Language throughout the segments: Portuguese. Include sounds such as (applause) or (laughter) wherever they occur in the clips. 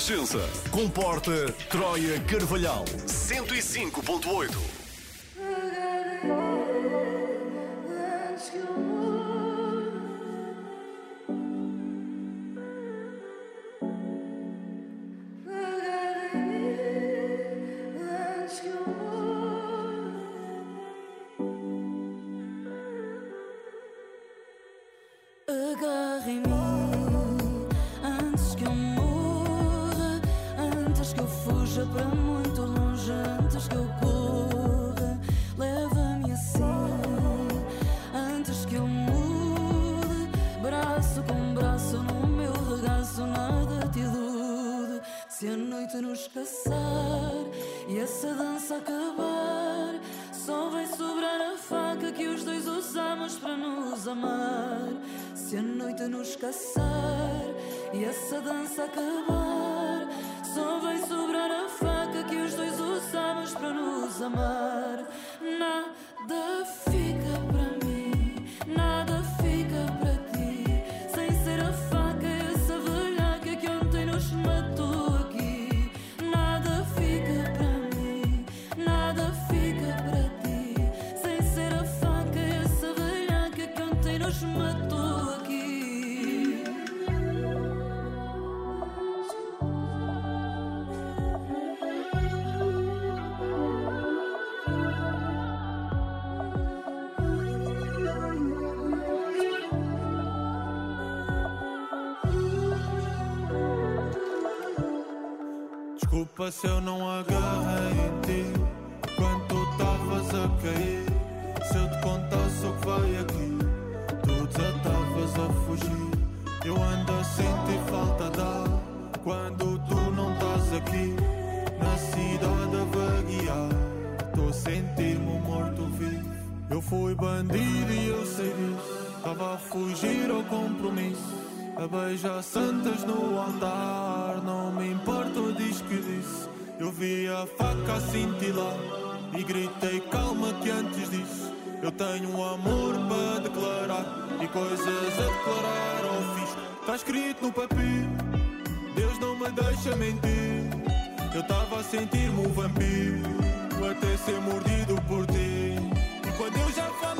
Renascença. Comporta Troia Carvalhal. 105.8. e essa dança acabar. Só vai sobrar a faca que os dois usamos para nos amar. Nada fica. Se eu não agarrei em ti. Quando tu estavas a cair? Se eu te contasse o que vai aqui Tu desatavas a fugir. Eu ando a sentir falta d'ar Quando tu não estás aqui. Na cidade a vaguear Estou a sentir-me morto-vivo Eu fui bandido e eu sei disso. Estava a fugir ao compromisso a beijar santas no altar. Não me importa o diz que disse. Eu vi a faca a cintilar e gritei calma que antes disso. Eu tenho um amor para declarar e coisas a declarar ao fisco. Está escrito no papel, Deus não me deixa mentir. Eu estava a sentir-me um vampiro, até ser mordido por ti. E quando eu já falar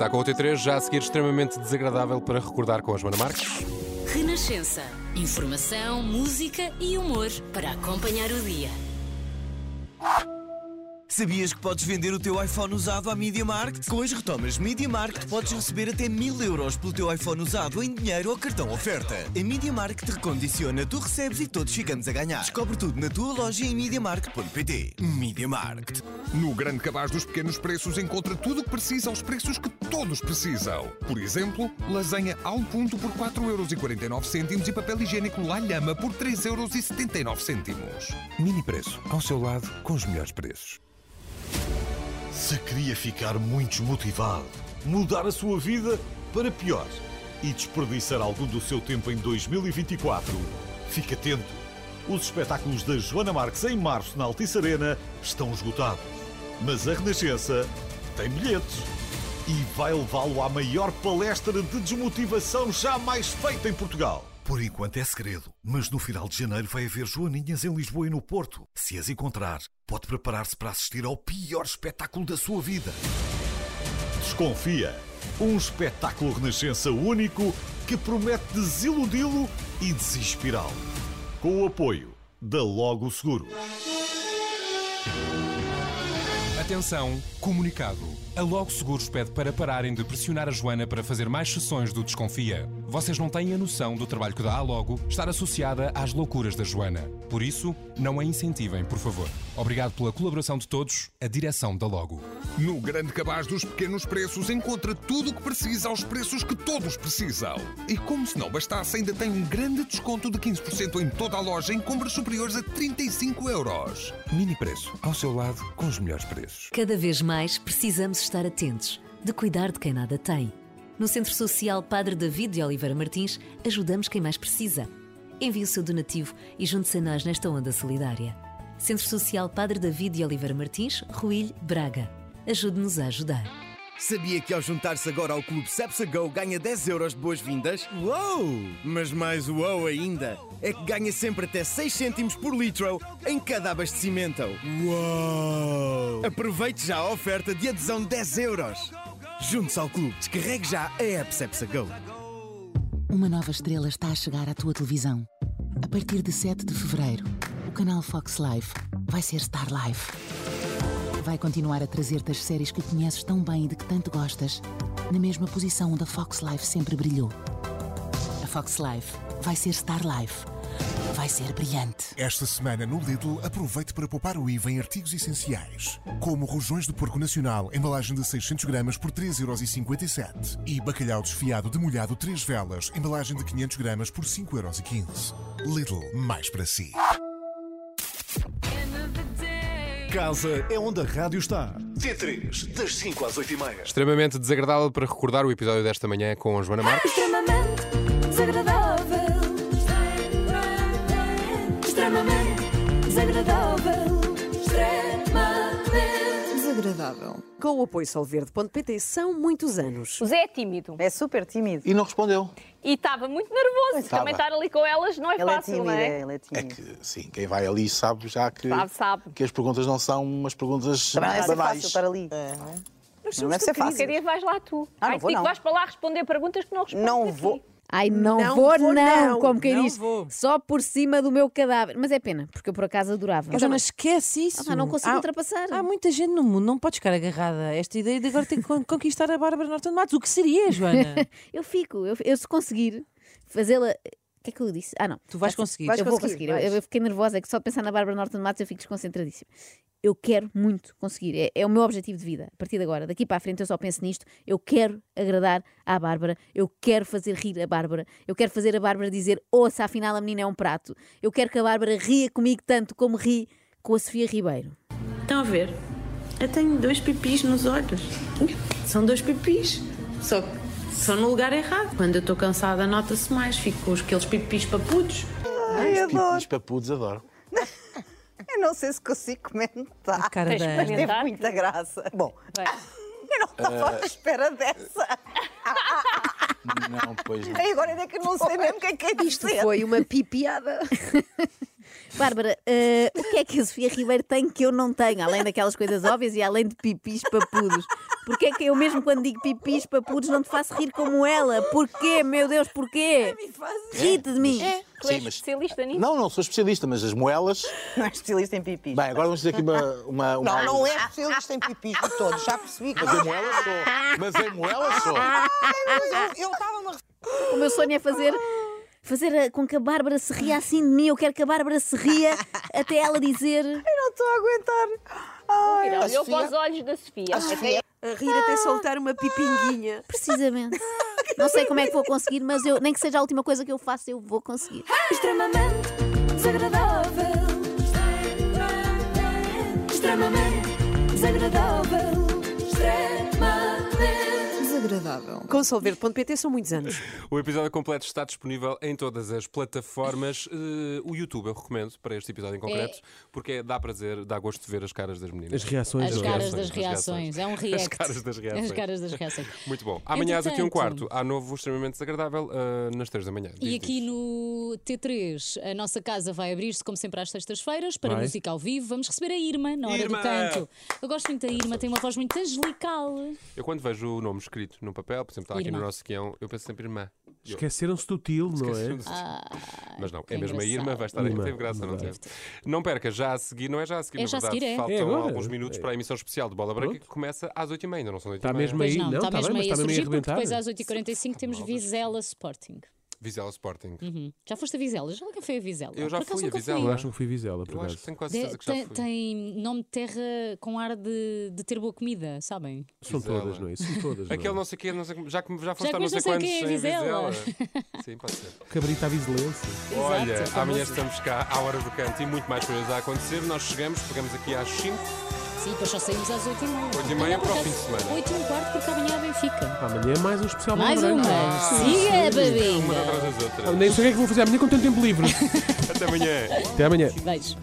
Está com o T3, já a seguir extremamente desagradável para recordar com a Joana Marques. Renascença. Informação, música e humor para acompanhar o dia. Sabias que podes vender o teu iPhone usado à Media Market? Com as retomas Media Market podes receber até mil euros pelo teu iPhone usado em dinheiro ou cartão oferta. A Media Market recondiciona, tu recebes e todos ficamos a ganhar. Descobre tudo na tua loja em MediaMarket.pt. Media Market. No grande cabaz dos pequenos preços encontra tudo o que precisa aos preços que todos precisam. Por exemplo, lasanha ao ponto por 4,49€ e papel higiênico La Lhama por 3,79€. Mini preço, ao seu lado, com os melhores preços. Se queria ficar muito desmotivado, mudar a sua vida para pior e desperdiçar algum do seu tempo em 2024, fique atento. Os espetáculos da Joana Marques em março na Altice Arena estão esgotados. Mas a Renascença tem bilhetes e vai levá-lo à maior palestra de desmotivação jamais feita em Portugal. Por enquanto é segredo, mas no final de janeiro vai haver Joaninhas em Lisboa e no Porto. Se as encontrar, pode preparar-se para assistir ao pior espetáculo da sua vida. Desconfia. Um espetáculo Renascença único que promete desiludi-lo e desinspirá-lo. Com o apoio da Logo Seguros. Atenção, comunicado. A Logo Seguros pede para pararem de pressionar a Joana para fazer mais sessões do Desconfia. Vocês não têm a noção do trabalho que dá a Logo estar associada às loucuras da Joana. Por isso, não a incentivem, por favor. Obrigado pela colaboração de todos, a direção da Logo. No grande cabaz dos pequenos preços encontra tudo o que precisa aos preços que todos precisam. E como se não bastasse, ainda tem um grande desconto de 15% em toda a loja em compras superiores a 35 euros. Mini preço, ao seu lado, com os melhores preços. Cada vez mais precisamos estar atentos, de cuidar de quem nada tem. No Centro Social Padre David de Oliveira Martins, ajudamos quem mais precisa. Envie o seu donativo e junte-se a nós nesta onda solidária. Centro Social Padre David de Oliveira Martins, Ruilho, Braga. Ajude-nos a ajudar. Sabia que ao juntar-se agora ao Clube Cepsa Go ganha 10 euros de boas-vindas? Uou! Mas mais uou ainda é que ganha sempre até 6 cêntimos por litro em cada abastecimento. Uou! Aproveite já a oferta de adesão de 10 euros. Junte-se ao clube, descarregue já a app Cepsa Go. Uma nova estrela está a chegar à tua televisão. A partir de 7 de fevereiro, o canal Fox Life vai ser Star Life. Vai continuar a trazer-te as séries que conheces tão bem e de que tanto gostas, na mesma posição onde a Fox Life sempre brilhou. A Fox Life vai ser Star Life. Vai ser brilhante. Esta semana no Lidl, aproveite para poupar o IVA em artigos essenciais, como rojões de porco nacional, embalagem de 600 gramas por 3,57€ e bacalhau desfiado de molhado 3 velas, embalagem de 500 gramas por 5,15€. Lidl, mais para si. Casa é onde a rádio está. T3, das 5 às 8 e meia. Extremamente desagradável para recordar o episódio desta manhã com a Joana Marques. Extremamente Com o apoio solverde.pt são muitos anos. O Zé é tímido. É super tímido. E não respondeu. E estava muito nervoso. Estava. Também estar ali com elas não é Ele fácil, é tímido, não é? ele é É tímido. que, sim, quem vai ali sabe já que, Sabe, sabe. que as perguntas não são umas perguntas Também não é ser banais. fácil estar ali. Nós Não somos deve ser tu, querido. fácil. Qualquer dia vais lá tu. Ah, não Ai, vou, não. vais para lá responder perguntas que não respondes Não aqui. vou. Ai, não, Não vou, vou, não, não. como quem Não diz, vou. só por cima do meu cadáver. Mas é pena, porque eu por acaso adorava. Oh, Joana, esquece isso. Ah, não consigo Há- ultrapassar. Há muita gente no mundo, não podes ficar agarrada a esta ideia de agora ter que con- conquistar a Bárbara Norton Matos. O que seria, Joana? (laughs) eu fico, eu, eu se conseguir fazê-la. O que é que eu disse? Ah, não. Tu vais sei. conseguir. eu Vais vou conseguir, conseguir. Eu, eu fiquei nervosa, é que só de pensar na Bárbara Norton de Matos eu fico desconcentradíssima. Eu quero muito conseguir. É, é o meu objetivo de vida. A partir de agora, daqui para a frente, eu só penso nisto. Eu quero agradar à Bárbara. Eu quero fazer rir a Bárbara. Eu quero fazer a Bárbara dizer: ouça, afinal a menina é um prato. Eu quero que a Bárbara ria comigo tanto como ri com a Sofia Ribeiro. Estão a ver? Eu tenho dois pipis nos olhos. São dois pipis. Só que são no lugar errado. Quando eu estou cansada, nota-se mais. Fico com aqueles pipis papudos. Ai, adoro. Os papudos adoro. (laughs) Eu não sei se consigo comentar. A cara mas da teve Ana. muita graça. Bom, Vai. (laughs) eu não estava à Eh, espera dessa. Não, pois não. Agora é que eu não sei mesmo o que é que é Isto dizer. foi uma pipiada. (laughs) Bárbara, eh, o que é que a Sofia Ribeiro tem que eu não tenho? Além daquelas coisas óbvias e além de pipis papudos. Porquê é que eu mesmo quando digo pipis papudos não te faço rir como ela? Porquê, meu Deus, porquê? Rite de mim. É, tu Sim, és mas- especialista nisso? Não, não sou especialista, mas as moelas. Não é especialista em pipis. Bem, agora vamos dizer aqui uma. uma, uma... Não, não é especialista em pipis de todos, já percebi. que- Mas em moelas sou. Mas em moelas sou. Mas eu- Eu estava-me a O meu sonho é fazer. Fazer a- com que a Bárbara se ria assim de mim. Eu quero que a Bárbara se ria (laughs) até ela dizer. Eu não estou a aguentar. Mira, a olhou para os olhos da Sofia. A Sofia- A rir até soltar uma pipinguinha. Precisamente. Não sei como é que vou conseguir, mas eu, nem que seja a última coisa que eu faço, eu vou conseguir. Extremamente desagradável. Extremamente desagradável. Extremamente Desagradável. Com solverde.pt são muitos anos. O episódio completo está disponível em todas as plataformas. Eh, o YouTube eu recomendo para este episódio em concreto, porque dá prazer, dá gosto de ver as caras das meninas. As reações, As é? caras das reações. É um As react. caras das reações. As caras das reações. Muito bom. Amanhã às 8 e um quarto há novo extremamente desagradável eh, nas 3 da manhã. E Diz, aqui no T3, a nossa casa vai abrir-se, como sempre, às sextas-feiras, para Vai. música ao vivo. Vamos receber a Irma na hora Irma! do canto. Eu gosto muito da Irma, tem uma voz muito angelical. Eu quando vejo o nome escrito no papel, por exemplo, está aqui Irmã. no nosso guião, eu penso sempre irmã. Esqueceram-se do til, não é? Ah, Mas não, é mesmo a. Irma, vai estar aí. Irmã. Teve graça, não teve? Não perca, já a seguir, não é já a seguir, É na já a verdade. seguir, é. Faltam É agora. alguns minutos para a emissão especial de Bola Branca que começa às 8h30, ainda não são 8h30. Está mesmo Pois aí, não, não, está está mesmo aí a está mesmo aí a surgir, porque arrebentar. depois às 8h45 temos Vizela Sporting. Vizela Sporting. Uhum. Já foste a Vizela? Já alguém foi a Vizela? Eu já fui a nunca Vizela. Eu acho que fui Vizela, por Eu acho que tenho quase De- certeza que já tem, fui. tem nome de terra com ar de, de ter boa comida, sabem? São Vizela. todas, não é? São todas. Aquele não não sei o quê, não sei, já, que- já foste Já há não sei não quantos quem é em Vizela. (laughs) Sim, pode ser. é? Cabrita à Vizelense. Olha, Exato, amanhã estamos cá à hora do canto e muito mais coisas a acontecer. Nós chegamos, pegamos aqui às 5. Sim, depois só saímos às 8h30. 8h30 para o fim de semana. 8 e um quarto, porque amanhã é Benfica. Amanhã é mais um especial Mais uma. Branca. Siga, babinha. Uma atrás das outras. Ah, Nem sei o que é que vou fazer amanhã com tanto tempo livre. (laughs) Até amanhã. Até amanhã. Beijo.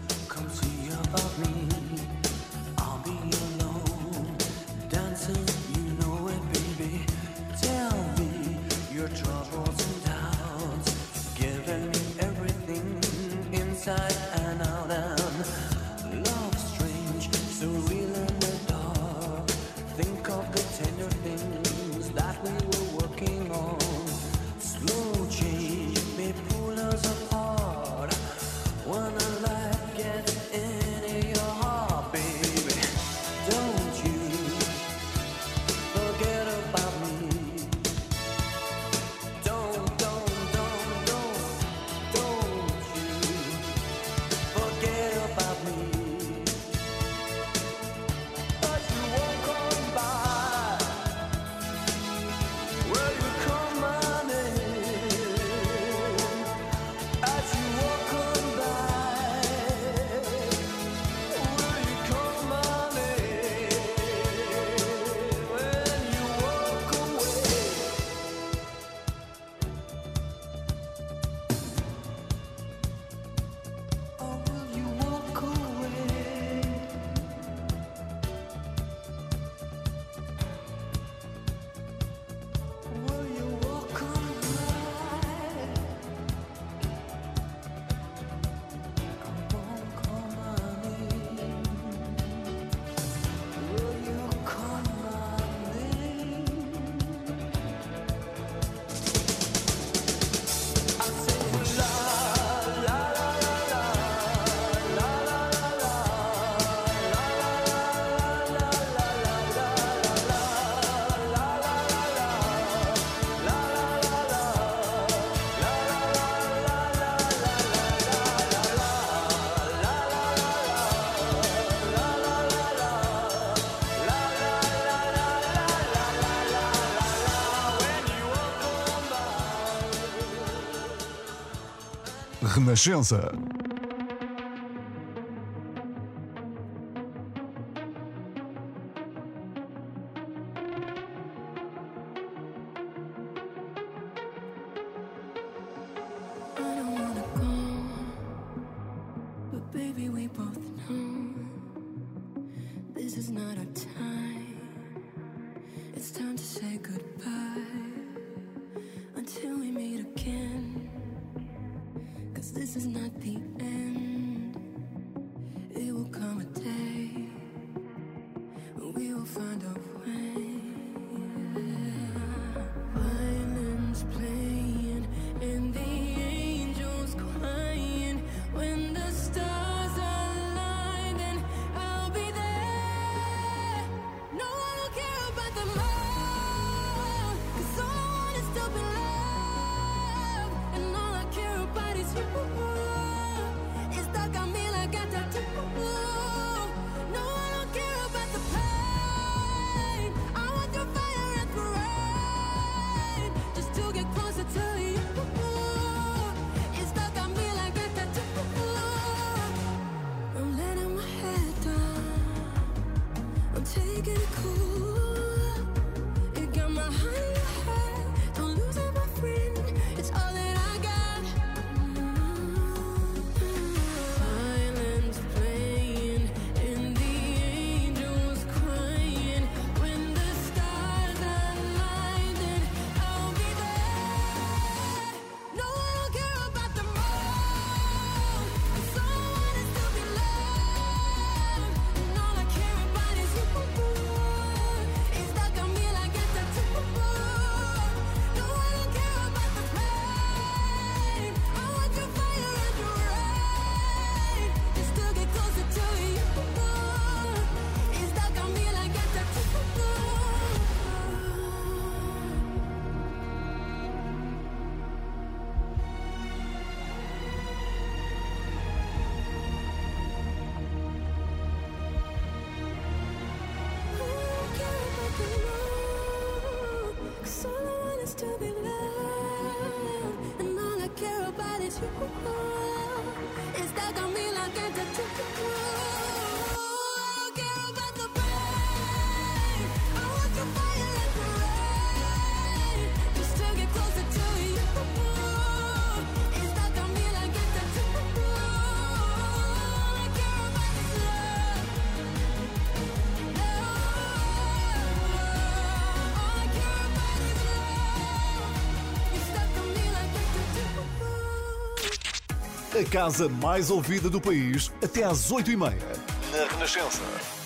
Renascença. casa mais ouvida do país até às 8h30. Na Renascença.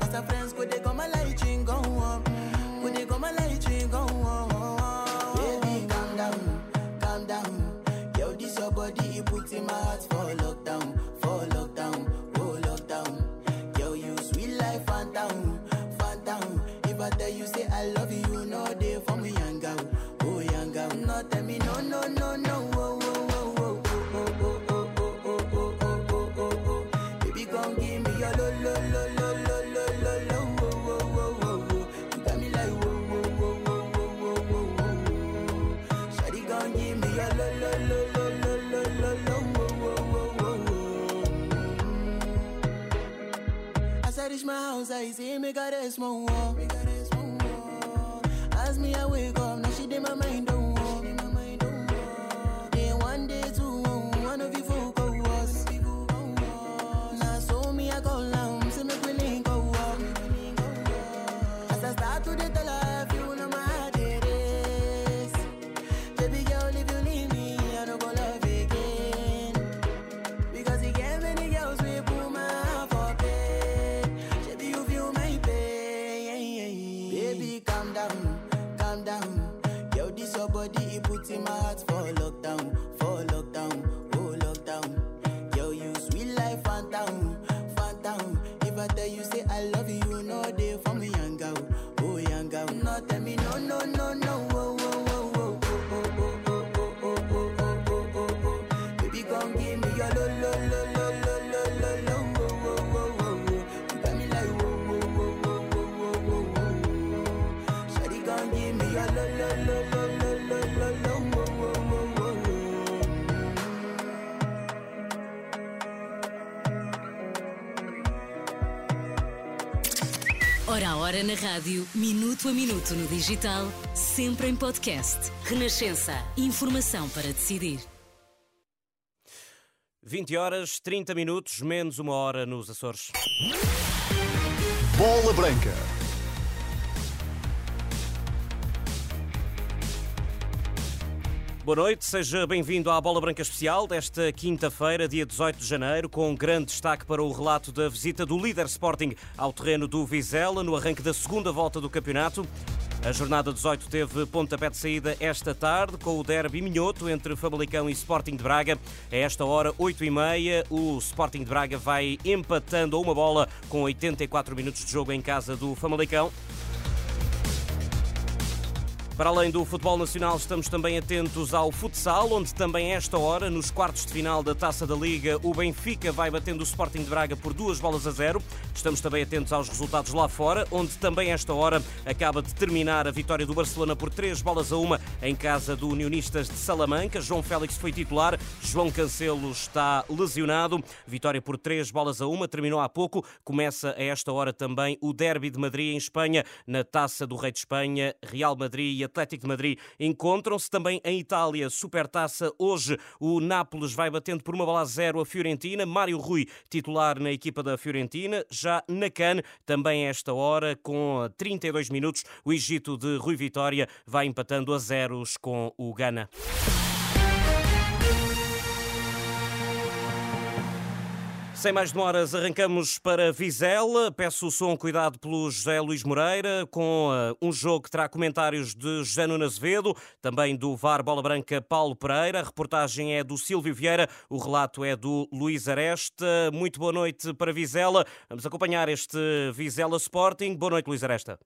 Cause our friends go, they go my life. nausea me cares, mon rádio, minuto a minuto no digital, sempre em podcast. Renascença. Informação para decidir. 20 horas, 30 minutos, menos uma hora nos Açores. Bola Branca. Boa noite, seja bem-vindo à Bola Branca Especial desta quinta-feira, dia 18 de janeiro, com grande destaque para o relato da visita do líder Sporting ao terreno do Vizela no arranque da segunda volta do campeonato. A jornada 18 teve pontapé de saída esta tarde com o derby minhoto entre Famalicão e Sporting de Braga. A esta hora, 8h30, o Sporting de Braga vai empatando a uma bola com 84 minutos de jogo em casa do Famalicão. Para além do futebol nacional, estamos também atentos ao futsal, onde também esta hora, nos quartos de final da Taça da Liga, o Benfica vai batendo o Sporting de Braga por duas bolas a zero. Estamos também atentos aos resultados lá fora, onde também esta hora acaba de terminar a vitória do Barcelona por três bolas a uma em casa do Unionistas de Salamanca. João Félix foi titular, João Cancelo está lesionado. Vitória por três bolas a uma, terminou há pouco. Começa a esta hora também o Derby de Madrid em Espanha, na Taça do Rei de Espanha, Real Madrid e Atlético de Madrid encontram-se também em Itália. Supertaça hoje o Nápoles vai batendo por uma bola a zero a Fiorentina. Mário Rui, titular na equipa da Fiorentina. Já na CAN, também esta hora, com 32 minutos, o Egito de Rui Vitória vai empatando a zeros com o Ghana. Sem mais demoras, arrancamos para Vizela. Peço o som cuidado pelo José Luís Moreira, com uh, um jogo que terá comentários de José Nuno Azevedo, também do VAR Bola Branca Paulo Pereira. A reportagem é do Silvio Vieira, o relato é do Luís Aresta. Muito boa noite para Vizela. Vamos acompanhar este Vizela Sporting. Boa noite, Luís Aresta.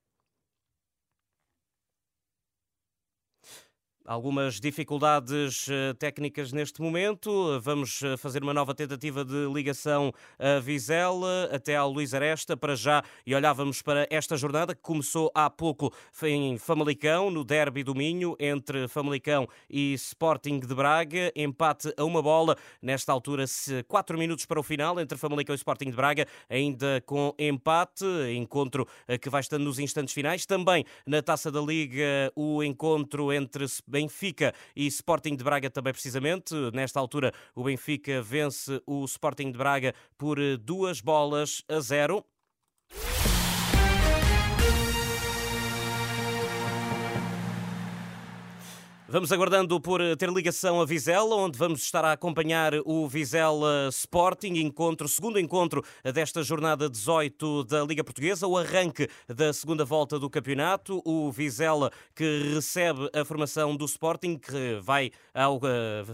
Algumas dificuldades eh, técnicas neste momento. Vamos eh, fazer uma nova tentativa de ligação a Vizela até ao Luís Aresta para já e olhávamos para esta jornada que começou há pouco em Famalicão, no derby do Minho, entre Famalicão e Sporting de Braga. Empate a uma bola. Nesta altura, quatro minutos para o final entre Famalicão e Sporting de Braga, ainda com empate. Encontro eh, que vai estando nos instantes finais. Também na Taça da Liga, o encontro entre Benfica e Sporting de Braga também precisamente. Nesta altura, o Benfica vence o Sporting de Braga por duas bolas a zero. Vamos aguardando por ter ligação a Vizela, onde vamos estar a acompanhar o Vizela Sporting, encontro, segundo encontro desta jornada 18 da Liga Portuguesa, o arranque da segunda volta do campeonato. O Vizela que recebe a formação do Sporting, que vai, ao, uh,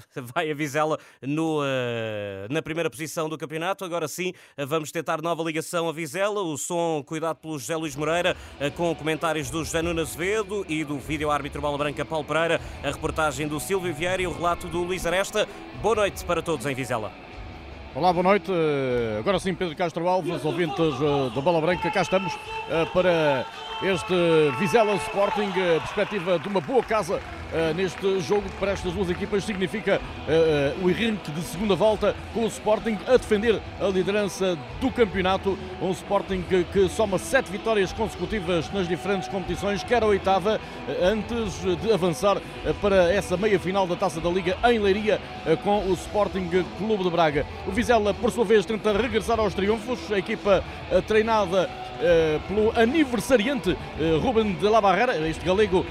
(laughs) vai a Vizela no, uh, na primeira posição do campeonato. Agora sim, vamos tentar nova ligação a Vizela. O som cuidado pelo José Luís Moreira, com comentários do José Nuno Azevedo e do vídeo-árbitro Bola Branca Paulo Pereira a reportagem do Silvio Vieira e o relato do Luís Aresta. Boa noite para todos em Vizela. Olá, boa noite. Agora sim, Pedro Castro Alves, ouvintes eh, da Bola Branca, cá estamos eh, para este Vizela Sporting, perspectiva de uma boa casa uh, neste jogo que para estas duas equipas significa uh, o arranque de segunda volta com o Sporting a defender a liderança do campeonato. Um Sporting que, que soma sete vitórias consecutivas nas diferentes competições, quer a oitava, antes de avançar para essa meia final da Taça da Liga em Leiria com o Sporting Clube de Braga. O Vizela, por sua vez, tenta regressar aos triunfos, a equipa treinada pelo aniversariante Ruben de la Barrera, este galego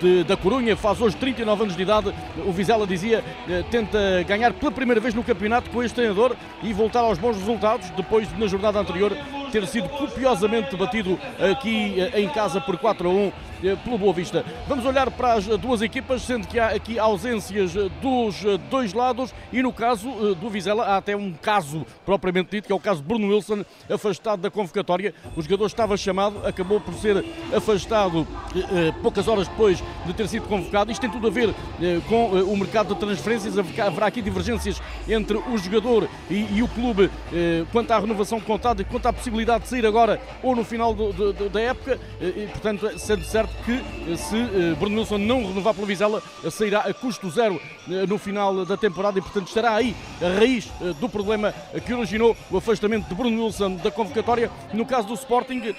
de, da Corunha, faz hoje 39 anos de idade. O Vizela dizia, tenta ganhar pela primeira vez no campeonato com este treinador e voltar aos bons resultados, depois de na jornada anterior ter sido copiosamente batido aqui em casa por 4 a 1 pelo Boa Vista. Vamos olhar para as duas equipas, sendo que há aqui ausências dos dois lados e no caso do Vizela há até um caso propriamente dito, que é o caso Bruno Wilson, afastado da convocatória. O jogador estava chamado, acabou por ser afastado poucas horas depois de ter sido convocado. Isto tem tudo a ver com o mercado de transferências. Haverá aqui divergências entre o jogador e, o clube quanto à renovação contada quanto à possibilidade de sair agora ou no final da época. E, portanto, sendo certo que se Bruno Wilson não renovar pelo Vizela, sairá a custo zero no final da temporada e, portanto, estará aí a raiz do problema que originou o afastamento de Bruno Wilson da convocatória. No caso do Sporting,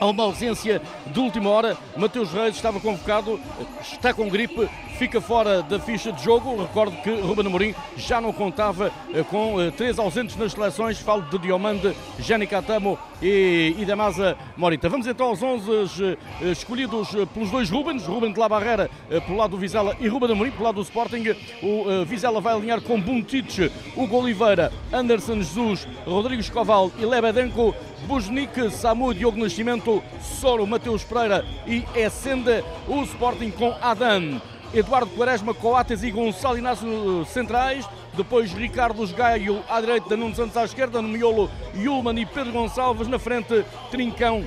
Há uma ausência de última hora. Mateus Reis estava convocado, está com gripe, fica fora da ficha de jogo. Recordo que Ruben Amorim já não contava com três ausentes nas seleções. Falo de Diomande, Jani Catamo e Idamasa Morita. Vamos então aos 11 escolhidos pelos dois Rubens. Ruben de la Barrera pelo lado do Vizela e Ruben Amorim pelo lado do Sporting. O Vizela vai alinhar com Buntic, Hugo Oliveira, Anderson Jesus, Rodrigo Escoval e Lebedenko. Bujnik, Samu, Diogo Nascimento, Soro, Mateus Pereira e Essenda, o Sporting com Adan. Eduardo Quaresma, Coates e Gonçalo Inácio centrais. Depois Ricardo Gaio à direita, Nuno Santos à esquerda. No miolo, Yulman e Pedro Gonçalves. Na frente, Trincão,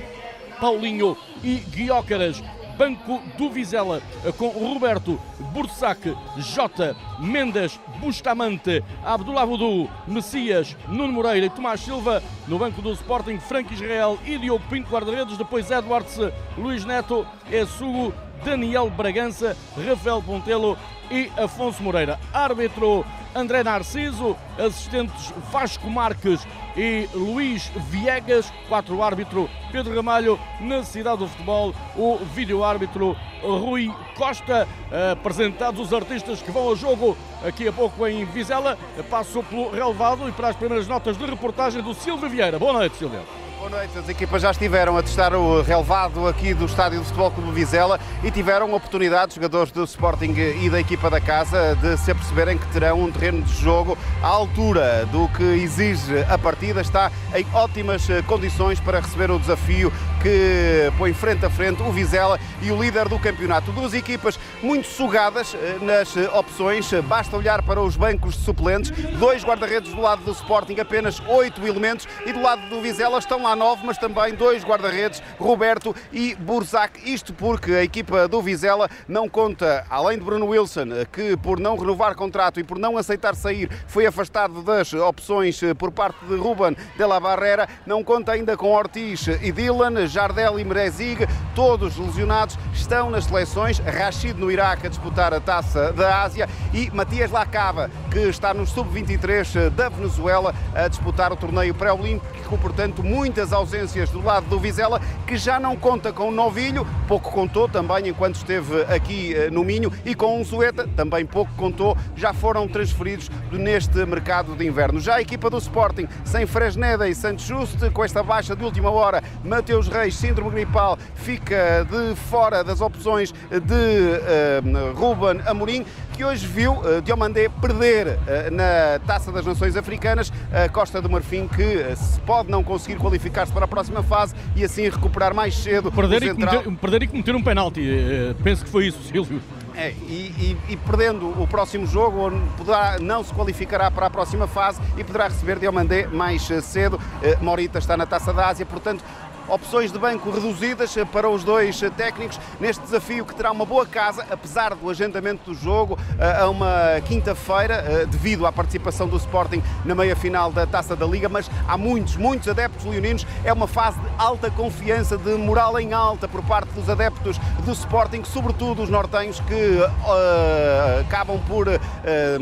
Paulinho e Guiócaras. Banco do Vizela eh, com Roberto, Bursac, Jota, Mendes, Bustamante, Abdullah Vudu, Messias, Nuno Moreira e Tomás Silva. No banco do Sporting, Frank Israel e Diogo Pinto, guarda-redes. Depois Edwards, Luís Neto, Essugo, Daniel Bragança, Rafael Pontelo e Afonso Moreira. Árbitro André Narciso, assistentes Vasco Marques e Luís Viegas, quatro árbitro Pedro Ramalho, na cidade do futebol, o vídeo árbitro Rui Costa, apresentados os artistas que vão ao jogo aqui a pouco em Vizela, passo pelo relevado e para as primeiras notas de reportagem do Silvio Vieira. Boa noite, Silvio. Boa noite. As equipas já estiveram a testar o relevado aqui do Estádio do Futebol Clube Vizela e tiveram oportunidade, jogadores do Sporting e da equipa da casa, de se aperceberem que terão um terreno de jogo à altura do que exige a partida. Está em ótimas eh, condições para receber o desafio que põe frente a frente o Vizela e o líder do campeonato. Duas equipas muito sugadas eh, nas eh, opções. Basta olhar para os bancos de suplentes. Dois guarda-redes do lado do Sporting, apenas oito elementos. E do lado do Vizela estão lá nove, mas também dois guarda-redes, Roberto e Burzac. Isto porque a equipa do Vizela não conta, além de Bruno Wilson, que por não renovar contrato e por não aceitar sair, foi afastado das opções por parte de Ruben de la Barrera, não conta ainda com Ortiz e Dylan, Jardel e Merezig, todos lesionados, estão nas seleções. Rashid no Iraque a disputar a taça da Ásia e Matias Lacava, que está no sub-23 da Venezuela a disputar o torneio pré-olímpico, portanto, muitas ausências do lado do Vizela, que já não conta com o Novilho, pouco contou também enquanto esteve aqui eh, no Minho, e com o Zueta, também pouco contou, já foram transferidos neste mercado de inverno. Já a equipa do Sporting, sem Fresneda e Santos Juste, com esta baixa de última hora, Mateus Reis, síndrome gripal, fica de fora das opções de uh, Ruben Amorim, que hoje viu uh, Diomandé perder uh, na Taça das Nações Africanas a Costa do Marfim, que uh, se pode não conseguir qualificar-se para a próxima fase e assim recuperar mais cedo Perder, o e central. cometer, perder e cometer um penalti. Eh, Penso que foi isso, Silvio. É, e, e- e perdendo o próximo jogo, poderá, não se qualificará para a próxima fase e poderá receber Diomandé mais eh, cedo. Eh, Morita está na Taça da Ásia, portanto, opções de banco reduzidas para os dois técnicos neste desafio que terá uma boa casa, apesar do agendamento do jogo eh, a uma quinta-feira, eh, devido à participação do Sporting na meia-final da Taça da Liga, mas há muitos, muitos adeptos leoninos. É uma fase de alta confiança, de moral em alta por parte dos adeptos do Sporting, sobretudo os nortenhos que eh, acabam por eh,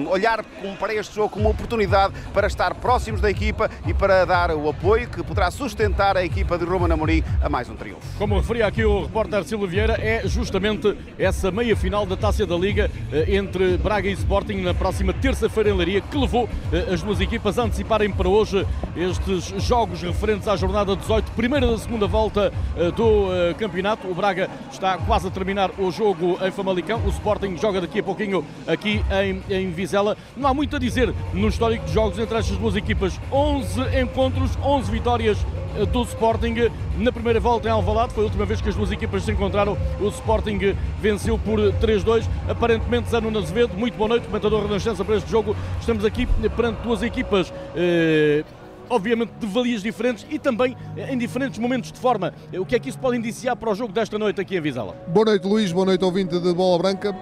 olhar para este jogo como uma oportunidade para estar próximos da equipa e para dar o apoio que poderá sustentar a equipa de Roman Amorim a mais um triunfo. Como referia aqui o repórter Silvio Vieira, é justamente essa meia-final da Taça da Liga eh, entre Braga e Sporting na próxima terça-feira em Leiria, que levou eh, as duas equipas a anteciparem para hoje estes jogos referentes à jornada 18, primeira da segunda volta eh, do campeonato. O Braga está quase a terminar o jogo em Famalicão, o Sporting joga daqui a pouquinho aqui em, em Vizela. Não há muito a dizer no histórico de jogos entre estas duas equipas. 11 encontros, 11 vitórias do Sporting na primeira volta em Alvalade. Foi a última vez que as duas equipas se encontraram. O Sporting venceu por 3-2. Aparentemente, Zé Nuno Azevedo, muito boa noite, comentador Renascença para este jogo. Estamos aqui perante duas equipas. eh, Obviamente de valias diferentes e também em diferentes momentos de forma. Eh, O que é que isso pode indiciar para o jogo desta noite aqui em Vizela? Boa noite, Luís. Boa noite, ouvinte de Bola Branca.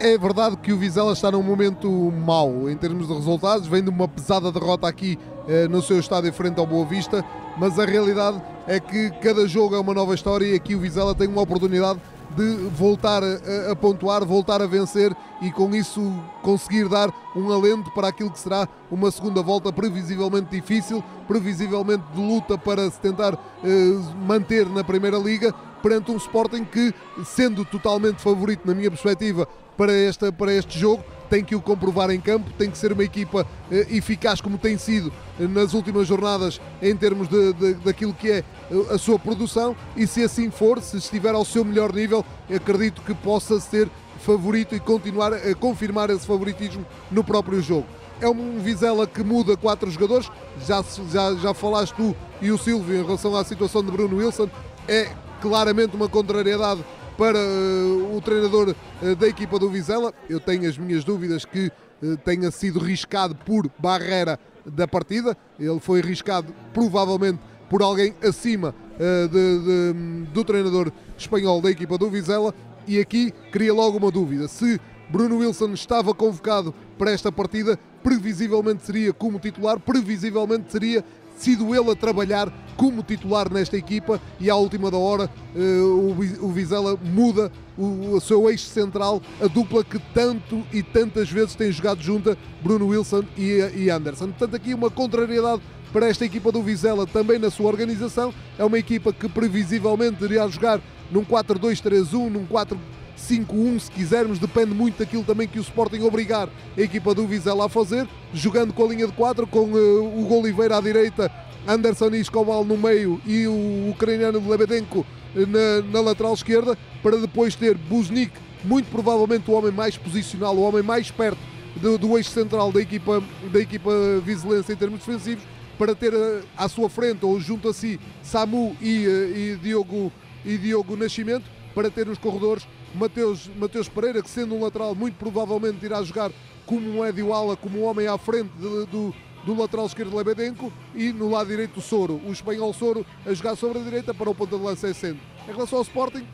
É verdade que o Vizela está num momento mau em termos de resultados, vem de uma pesada derrota aqui no seu estádio frente ao Boa Vista, mas a realidade é que cada jogo é uma nova história e aqui o Vizela tem uma oportunidade de voltar a, a pontuar, voltar a vencer e com isso conseguir dar um alento para aquilo que será uma segunda volta previsivelmente difícil, previsivelmente de luta para se tentar eh, manter na Primeira Liga, perante um Sporting que, sendo totalmente favorito na minha perspectiva para, esta, para este jogo, tem que o comprovar em campo, tem que ser uma equipa eh, eficaz como tem sido eh, nas últimas jornadas em termos de, de- daquilo que é eh, a sua produção. E se assim for, se estiver ao seu melhor nível, acredito que possa ser favorito e continuar a confirmar esse favoritismo no próprio jogo. É um Vizela que muda quatro jogadores, já, já, já falaste tu e o Silvio em relação à situação de Bruno Wilson, é claramente uma contrariedade para eh, o treinador eh, da equipa do Vizela. Eu tenho as minhas dúvidas que eh, tenha sido riscado por Barreira da partida. Ele foi riscado provavelmente por alguém acima de- de- do treinador espanhol da equipa do Vizela. E aqui cria logo uma dúvida: se Bruno Wilson estava convocado para esta partida, previsivelmente seria como titular, previsivelmente seria sido ele a trabalhar como titular nesta equipa e à última da hora eh, o Vi- o Vizela muda o, seu eixo central, a dupla que tanto e tantas vezes tem jogado junta, Bruno Wilson e, Anderson. Portanto, aqui uma contrariedade para esta equipa do Vizela também na sua organização. É uma equipa que previsivelmente iria jogar num 4-2-3-1, num 4-5-1, se quisermos, depende muito daquilo também que o Sporting obrigar a equipa do Vizela a fazer, jogando com a linha de 4, com eh, o Hugo Oliveira à direita, Anderson e Escobar no meio e o ucraniano Lebedenko eh, na, na lateral esquerda, para depois ter Buznik, muito provavelmente o homem mais posicional, o homem mais perto do, do eixo central da equipa, da equipa vizelense em termos defensivos, para ter eh, à sua frente ou junto a si Samu e, eh, e Diogo, e Diogo Nascimento, para ter nos corredores Mateus, Mateus Pereira, que sendo um lateral muito provavelmente irá jogar como um médio ala, como um homem à frente de- do, do lateral esquerdo Lebedenko e no lado direito o Soro, o espanhol Soro a jogar sobre a direita para o ponta de lança é centro. Em relação ao Sporting,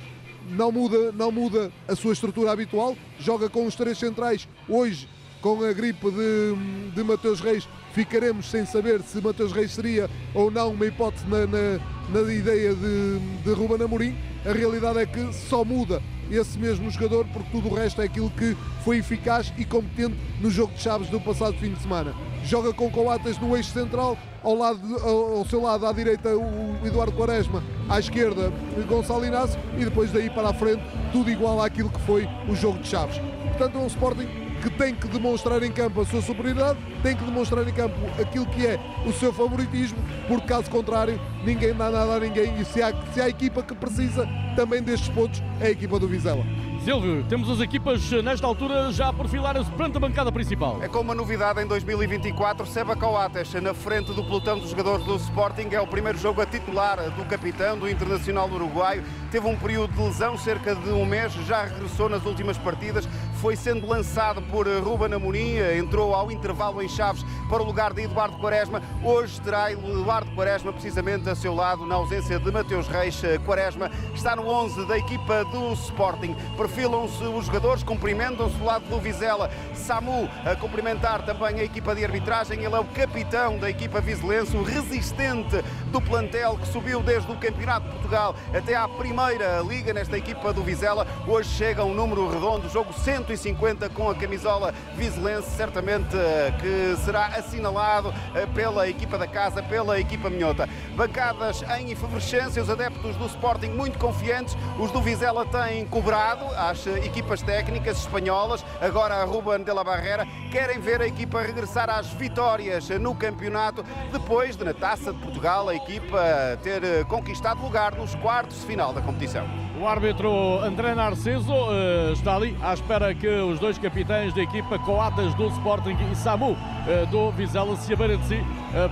não muda, não muda a sua estrutura habitual, joga com os três centrais hoje com a gripe de, de Mateus Reis, ficaremos sem saber se Mateus Reis seria ou não uma hipótese na, na, na ideia de, de Ruben Amorim. A realidade é que só muda esse mesmo jogador, porque tudo o resto é aquilo que foi eficaz e competente no jogo de Chaves do passado fim de semana. Joga com Coates no eixo central, ao, lado, ao, seu lado à direita o Eduardo Quaresma, à esquerda Gonçalo Inácio e depois daí para a frente tudo igual àquilo que foi o jogo de Chaves. Portanto, é um Sporting que tem que demonstrar em campo a sua superioridade, tem que demonstrar em campo aquilo que é o seu favoritismo, porque caso contrário, ninguém dá nada a ninguém e se há, se há equipa que precisa também destes pontos, é a equipa do Vizela. Silvio, temos as equipas eh, nesta altura já a perfilarem-se perante a bancada principal. É com uma novidade em 2024, Seba Coates na frente do pelotão dos jogadores do Sporting. É o primeiro jogo a titular do capitão do Internacional Uruguaio. Teve um período de lesão, cerca de um mês, já regressou nas últimas partidas. Foi sendo lançado por eh, Ruben Amorim, eh, entrou ao intervalo em Chaves para o lugar de Eduardo Quaresma. Hoje terá Eduardo Quaresma precisamente a seu lado, na ausência de Mateus Reis. Quaresma está no 11 da equipa do Sporting. Perfilam-se os jogadores, cumprimentam-se do lado do Vizela. Samu a cumprimentar também a equipa de arbitragem. Ele é o capitão da equipa vizelense, o resistente do plantel que subiu desde o Campeonato de Portugal até à primeira liga nesta equipa do Vizela. Hoje chega um número redondo, jogo 150 com a camisola vizelense, certamente eh, que será assinalado eh, pela equipa da casa, pela equipa minhota. Bancadas em efervescência, os adeptos do Sporting muito confiantes. Os do Vizela têm cobrado às equipas técnicas espanholas, agora a Ruben de la Barrera, querem ver a equipa regressar às vitórias no campeonato, depois de na Taça de Portugal a equipa ter eh, conquistado lugar nos quartos de final da competição. O árbitro André Narciso eh, está ali à espera que os dois capitães da equipa Coatas do Sporting e Samu eh, do Vizela se abeirem de si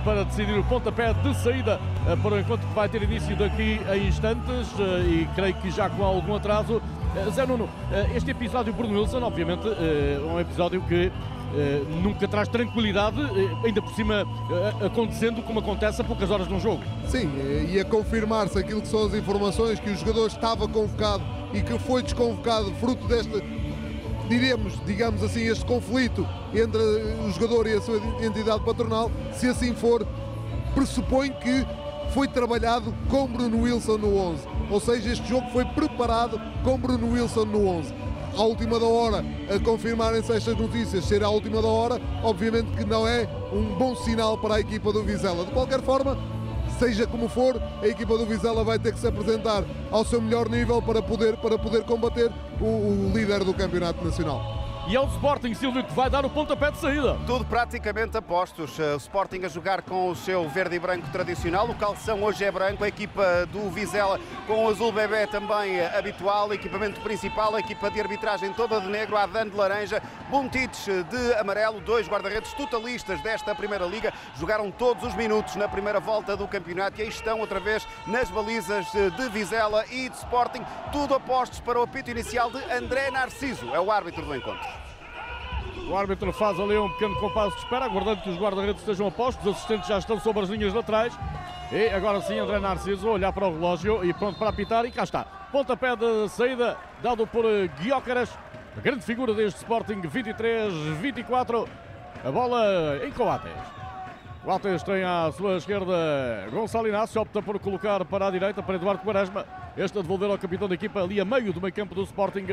para decidir o pontapé de saída para o encontro que vai ter início daqui a instantes e creio que já com algum atraso. Eh, Zé Nuno, eh, este episódio Bruno Wilson, obviamente, eh, é um episódio que nunca traz tranquilidade, ainda por cima acontecendo como acontece a poucas horas num jogo. Sim, e a confirmar-se aquilo que são as informações que o jogador estava convocado e que foi desconvocado fruto deste, diremos, digamos assim, este conflito entre o jogador e a sua entidade patronal, se assim for, pressupõe que foi trabalhado com Bruno Wilson no 11. Ou seja, este jogo foi preparado com Bruno Wilson no 11. À última da hora, a confirmarem-se estas notícias, ser à última da hora, obviamente que não é um bom sinal para a equipa do Vizela. De qualquer forma, seja como for, a equipa do Vizela vai ter que se apresentar ao seu melhor nível para poder, para poder combater o, o líder do Campeonato Nacional. E é o Sporting, Silvio, que vai dar o pontapé de saída. Tudo praticamente apostos. O Sporting a jogar com o seu verde e branco tradicional. O calção hoje é branco. A equipa do Vizela com o azul bebê também habitual. Equipamento principal. A equipa de arbitragem toda de negro. Adan de laranja. Buntites de amarelo. Dois guarda-redes totalistas desta Primeira Liga. Jogaram todos os minutos na primeira volta do campeonato e aí estão outra vez nas balizas de Vizela e de Sporting. Tudo apostos para o apito inicial de André Narciso. É o árbitro do encontro. O árbitro faz ali um pequeno compasso de espera, aguardando que os guarda-redes estejam a postos. Os assistentes já estão sobre as linhas laterais. E agora sim, André Narciso a olhar para o relógio e pronto para apitar. E cá está. Pontapé de saída, dado por eh, Guiócaras. Grande figura deste Sporting 23-24. A bola em Coates. Coates tem à sua esquerda Gonçalo Inácio, opta por colocar para a direita para Eduardo Quaresma. Este a devolver ao capitão da equipa ali a meio do meio campo do Sporting.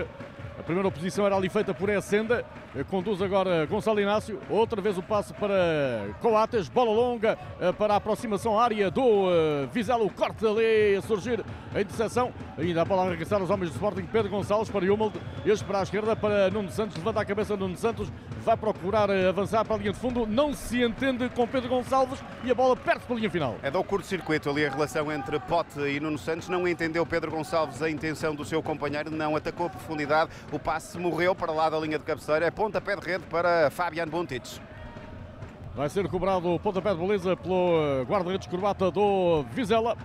A primeira oposição era ali feita por Essenda. Conduz agora Gonçalo Inácio. Outra vez o passo para Coates. Bola longa eh, para a aproximação à área do eh, Vizela. O corte ali a surgir a interseção. Ainda a bola a arregaçar os homens do Sporting. Pedro Gonçalves para Humald. Este para a esquerda para Nuno Santos. Levanta a cabeça Nuno Santos. Vai procurar eh, avançar para a linha de fundo. Não se entende com Pedro Gonçalves e a bola perde para a linha final. É do curto-circuito ali a relação entre Pote e Nuno Santos. Não entendeu Pedro Gonçalves a intenção do seu companheiro. Não atacou a profundidade. O passe morreu para lá da linha de cabeceira. É pontapé de rede para Fabian Buntic. Vai ser cobrado o pontapé de beleza pelo eh, guarda-redes croata do Vizela.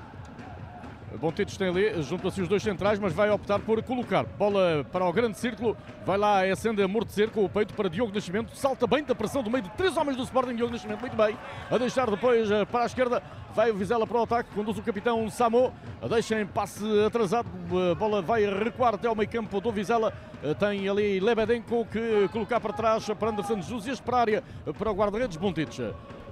Bontitos tem ali, junta-se os dois centrais, mas vai optar por colocar. Bola para o grande círculo, vai lá a acende a amortecer com o peito para Diogo Nascimento, salta bem da pressão do meio de três homens do Sporting, Diogo Nascimento, muito bem, a deixar depois eh, para a esquerda, vai o Vizela para o ataque, conduz o capitão Samo, deixa em passe atrasado, a bola vai recuar até ao meio campo do Vizela, tem ali Lebedenko que colocar para trás para Anderson este para a área para o guarda-redes Bontitos.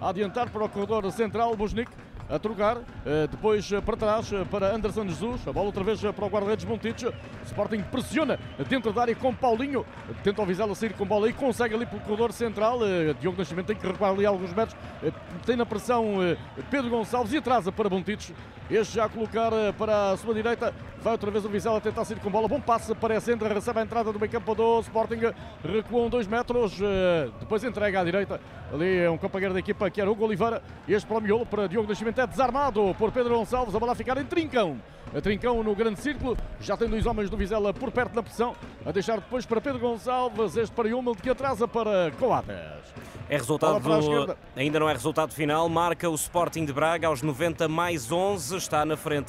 A adiantar para o corredor central, Bosnik, a trocar, eh, depois eh, para trás eh, para Anderson Jesus, a bola outra vez para o guarda-redes Montijo, Sporting pressiona dentro da área com Paulinho, tenta o Vizela sair com bola e consegue ali pelo corredor central, Diogo Nascimento tem que recuar ali alguns metros, tem na pressão Pedro Gonçalves e atrasa para Montijo, este já a colocar para a sua direita, vai outra vez o Vizela tentar sair com bola, bom passe para Essendra, recebe a entrada do meio campo do Sporting, recuam dois metros, depois entrega à direita, ali é um companheiro da equipa que era Hugo Oliveira, este para o miolo, para Diogo Nascimento é desarmado por Pedro Gonçalves, a bola a ficar em trincão. A trincão no grande círculo, já tem dois homens do Vizela por perto da pressão, a deixar depois para Pedro Gonçalves, este para Humald que atrasa para Coates. É resultado, ainda não é resultado final, marca o Sporting de Braga aos 90 mais 11, está na frente